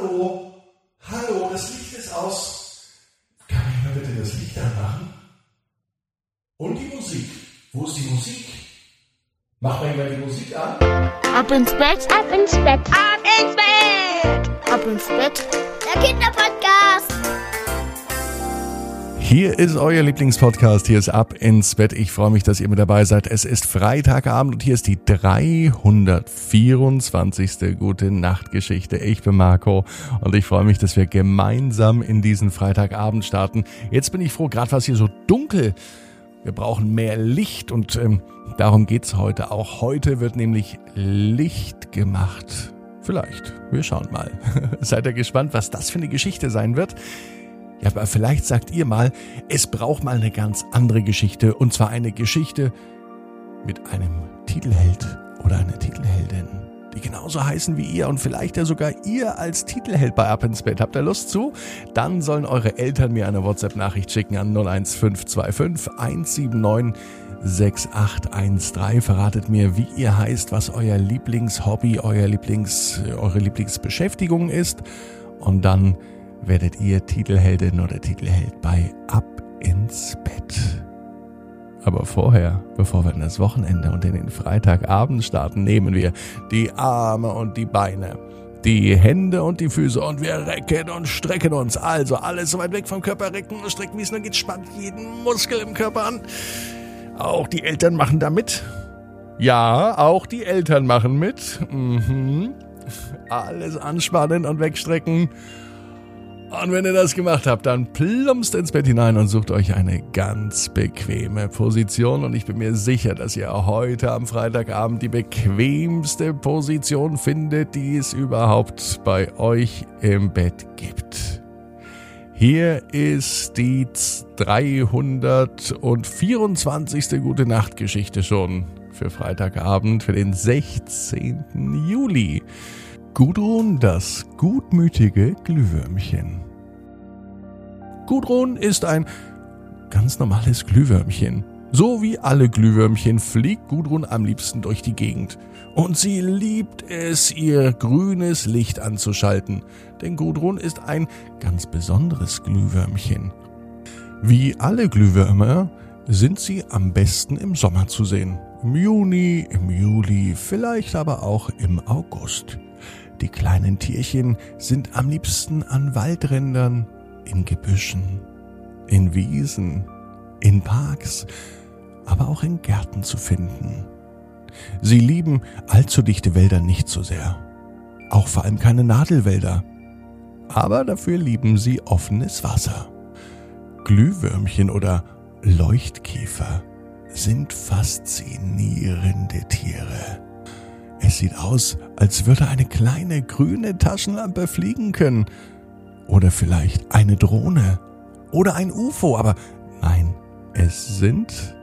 Hallo? Hallo, das Licht ist aus. Kann ich mal bitte das Licht anmachen? Und die Musik? Wo ist die Musik? Mach mal die Musik an. Ab ins Bett, ab ins Bett, ab ins Bett, ab ins Bett. Der Kinderpodcast. Hier ist euer Lieblingspodcast. Hier ist Ab ins Bett. Ich freue mich, dass ihr mit dabei seid. Es ist Freitagabend und hier ist die 324. Gute Nachtgeschichte. Ich bin Marco und ich freue mich, dass wir gemeinsam in diesen Freitagabend starten. Jetzt bin ich froh, gerade was hier so dunkel. Wir brauchen mehr Licht und ähm, darum geht's heute auch. Heute wird nämlich Licht gemacht. Vielleicht. Wir schauen mal. Seid ihr gespannt, was das für eine Geschichte sein wird? Ja, aber vielleicht sagt ihr mal, es braucht mal eine ganz andere Geschichte. Und zwar eine Geschichte mit einem Titelheld oder einer Titelheldin, die genauso heißen wie ihr und vielleicht ja sogar ihr als Titelheld bei Up ins Bett. Habt ihr Lust zu? Dann sollen eure Eltern mir eine WhatsApp-Nachricht schicken an 01525 179 6813. Verratet mir, wie ihr heißt, was euer Lieblingshobby, euer Lieblings, eure Lieblingsbeschäftigung ist. Und dann werdet ihr Titelheldin oder Titelheld bei Ab ins Bett. Aber vorher, bevor wir in das Wochenende und in den Freitagabend starten, nehmen wir die Arme und die Beine, die Hände und die Füße und wir recken und strecken uns. Also alles so weit weg vom Körper recken und strecken, wie es nur geht, spannt jeden Muskel im Körper an. Auch die Eltern machen da mit. Ja, auch die Eltern machen mit. Mhm. Alles anspannen und wegstrecken. Und wenn ihr das gemacht habt, dann plumpst ins Bett hinein und sucht euch eine ganz bequeme Position. Und ich bin mir sicher, dass ihr heute am Freitagabend die bequemste Position findet, die es überhaupt bei euch im Bett gibt. Hier ist die 324. Gute Nacht Geschichte schon für Freitagabend, für den 16. Juli. Gudrun das gutmütige Glühwürmchen. Gudrun ist ein ganz normales Glühwürmchen. So wie alle Glühwürmchen fliegt Gudrun am liebsten durch die Gegend. Und sie liebt es, ihr grünes Licht anzuschalten. Denn Gudrun ist ein ganz besonderes Glühwürmchen. Wie alle Glühwürmer sind sie am besten im Sommer zu sehen. Im Juni, im Juli, vielleicht aber auch im August. Die kleinen Tierchen sind am liebsten an Waldrändern, in Gebüschen, in Wiesen, in Parks, aber auch in Gärten zu finden. Sie lieben allzu dichte Wälder nicht so sehr. Auch vor allem keine Nadelwälder. Aber dafür lieben sie offenes Wasser. Glühwürmchen oder Leuchtkäfer sind faszinierende Tiere. Es sieht aus, als würde eine kleine grüne Taschenlampe fliegen können. Oder vielleicht eine Drohne. Oder ein UFO. Aber nein, es sind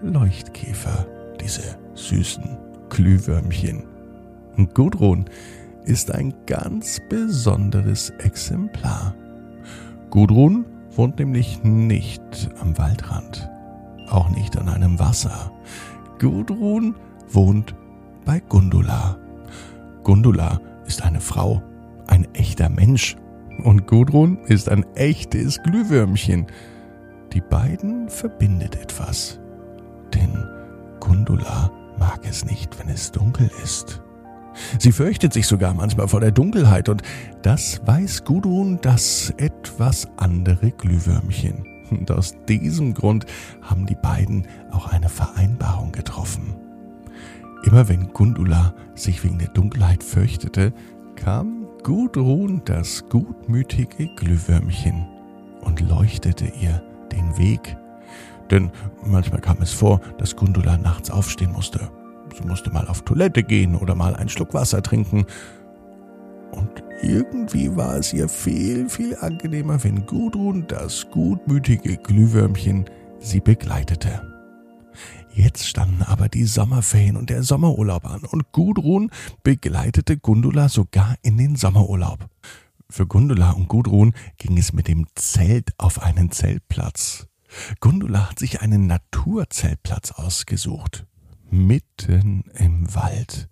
Leuchtkäfer, diese süßen Glühwürmchen. Und Gudrun ist ein ganz besonderes Exemplar. Gudrun wohnt nämlich nicht am Waldrand, auch nicht an einem Wasser. Gudrun wohnt bei Gundula. Gundula ist eine Frau, ein echter Mensch. Und Gudrun ist ein echtes Glühwürmchen. Die beiden verbindet etwas. Denn Gundula mag es nicht, wenn es dunkel ist. Sie fürchtet sich sogar manchmal vor der Dunkelheit und das weiß Gudrun das etwas andere Glühwürmchen. Und aus diesem Grund haben die beiden auch eine Vereinbarung getroffen. Immer wenn Gundula sich wegen der Dunkelheit fürchtete, kam Gudrun das gutmütige Glühwürmchen und leuchtete ihr den Weg. Denn manchmal kam es vor, dass Gundula nachts aufstehen musste. Sie musste mal auf Toilette gehen oder mal einen Schluck Wasser trinken. Und irgendwie war es ihr viel, viel angenehmer, wenn Gudrun, das gutmütige Glühwürmchen, sie begleitete. Jetzt standen aber die Sommerferien und der Sommerurlaub an und Gudrun begleitete Gundula sogar in den Sommerurlaub. Für Gundula und Gudrun ging es mit dem Zelt auf einen Zeltplatz. Gundula hat sich einen Naturzeltplatz ausgesucht. Mitten im Wald.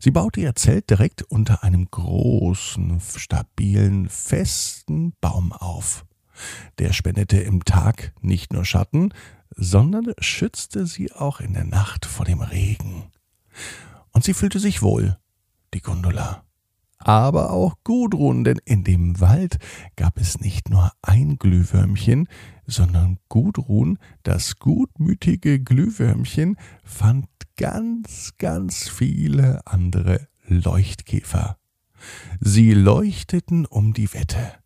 Sie baute ihr Zelt direkt unter einem großen, stabilen, festen Baum auf. Der spendete im Tag nicht nur Schatten, sondern schützte sie auch in der Nacht vor dem Regen. Und sie fühlte sich wohl, die Gundula. Aber auch Gudrun, denn in dem Wald gab es nicht nur ein Glühwürmchen, sondern Gudrun, das gutmütige Glühwürmchen, fand ganz, ganz viele andere Leuchtkäfer. Sie leuchteten um die Wette.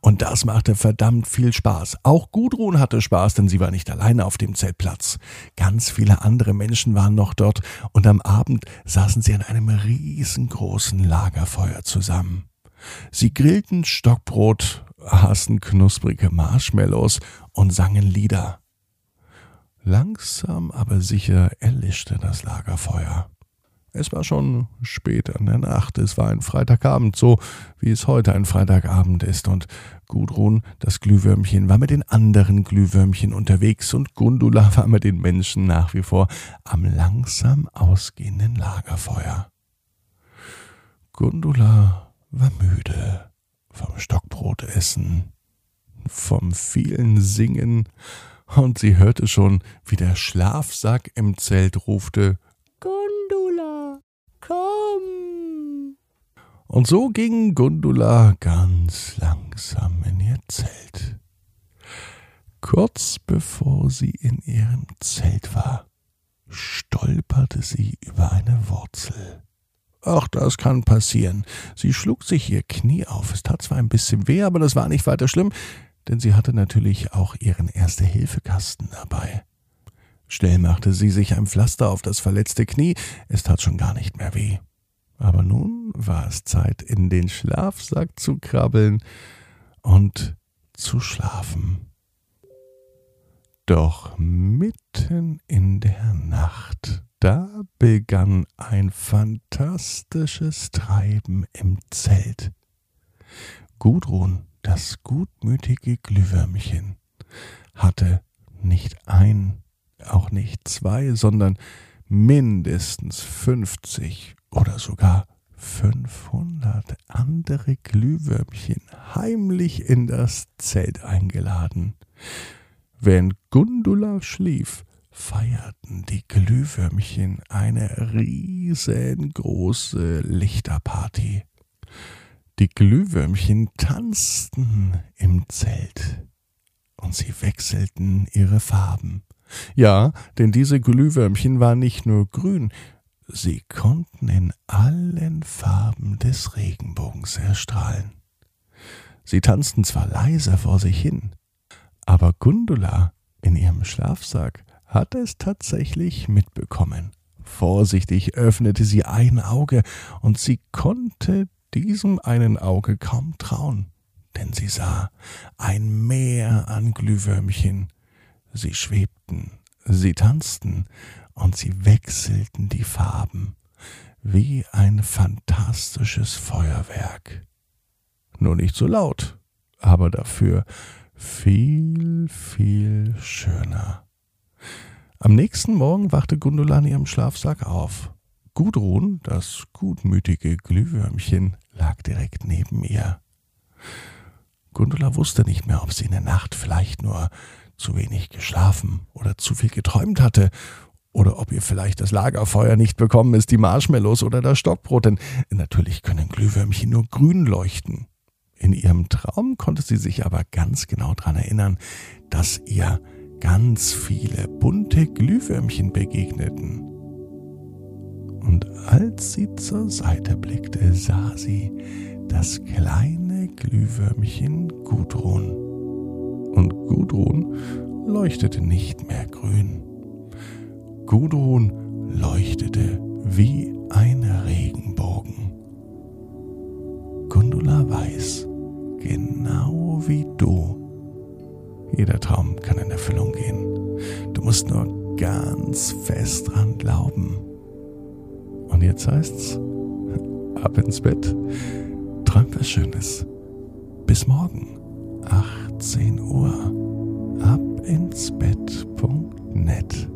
Und das machte verdammt viel Spaß. Auch Gudrun hatte Spaß, denn sie war nicht alleine auf dem Zeltplatz. Ganz viele andere Menschen waren noch dort und am Abend saßen sie an einem riesengroßen Lagerfeuer zusammen. Sie grillten Stockbrot, aßen knusprige Marshmallows und sangen Lieder. Langsam aber sicher erlischte das Lagerfeuer. Es war schon spät an der Nacht, es war ein Freitagabend, so wie es heute ein Freitagabend ist, und Gudrun, das Glühwürmchen, war mit den anderen Glühwürmchen unterwegs, und Gundula war mit den Menschen nach wie vor am langsam ausgehenden Lagerfeuer. Gundula war müde vom Stockbrotessen, vom vielen Singen, und sie hörte schon, wie der Schlafsack im Zelt rufte Und so ging Gundula ganz langsam in ihr Zelt. Kurz bevor sie in ihrem Zelt war, stolperte sie über eine Wurzel. Ach, das kann passieren. Sie schlug sich ihr Knie auf. Es tat zwar ein bisschen weh, aber das war nicht weiter schlimm, denn sie hatte natürlich auch ihren Erste-Hilfe-Kasten dabei. Schnell machte sie sich ein Pflaster auf das verletzte Knie, es tat schon gar nicht mehr weh. Aber nun war es Zeit, in den Schlafsack zu krabbeln und zu schlafen. Doch mitten in der Nacht, da begann ein fantastisches Treiben im Zelt. Gudrun, das gutmütige Glühwürmchen, hatte nicht ein auch nicht zwei, sondern mindestens 50 oder sogar 500 andere Glühwürmchen heimlich in das Zelt eingeladen. Während Gundula schlief, feierten die Glühwürmchen eine riesengroße Lichterparty. Die Glühwürmchen tanzten im Zelt und sie wechselten ihre Farben. Ja, denn diese Glühwürmchen waren nicht nur grün, sie konnten in allen Farben des Regenbogens erstrahlen. Sie tanzten zwar leise vor sich hin, aber Gundula in ihrem Schlafsack hatte es tatsächlich mitbekommen. Vorsichtig öffnete sie ein Auge, und sie konnte diesem einen Auge kaum trauen, denn sie sah ein Meer an Glühwürmchen, Sie schwebten, sie tanzten und sie wechselten die Farben wie ein fantastisches Feuerwerk. Nur nicht so laut, aber dafür viel, viel schöner. Am nächsten Morgen wachte Gundula in ihrem Schlafsack auf. Gudrun, das gutmütige Glühwürmchen, lag direkt neben ihr. Gundula wusste nicht mehr, ob sie in der Nacht vielleicht nur zu wenig geschlafen oder zu viel geträumt hatte oder ob ihr vielleicht das Lagerfeuer nicht bekommen ist, die Marshmallows oder das Stockbrot, denn natürlich können Glühwürmchen nur grün leuchten. In ihrem Traum konnte sie sich aber ganz genau daran erinnern, dass ihr ganz viele bunte Glühwürmchen begegneten. Und als sie zur Seite blickte, sah sie das kleine Glühwürmchen Gudrun und Gudrun leuchtete nicht mehr grün. Gudrun leuchtete wie ein Regenbogen. Gundula weiß, genau wie du. Jeder Traum kann in Erfüllung gehen. Du musst nur ganz fest dran glauben. Und jetzt heißt's, ab ins Bett, träum was Schönes. Bis morgen. 18 Uhr ab ins Bett.net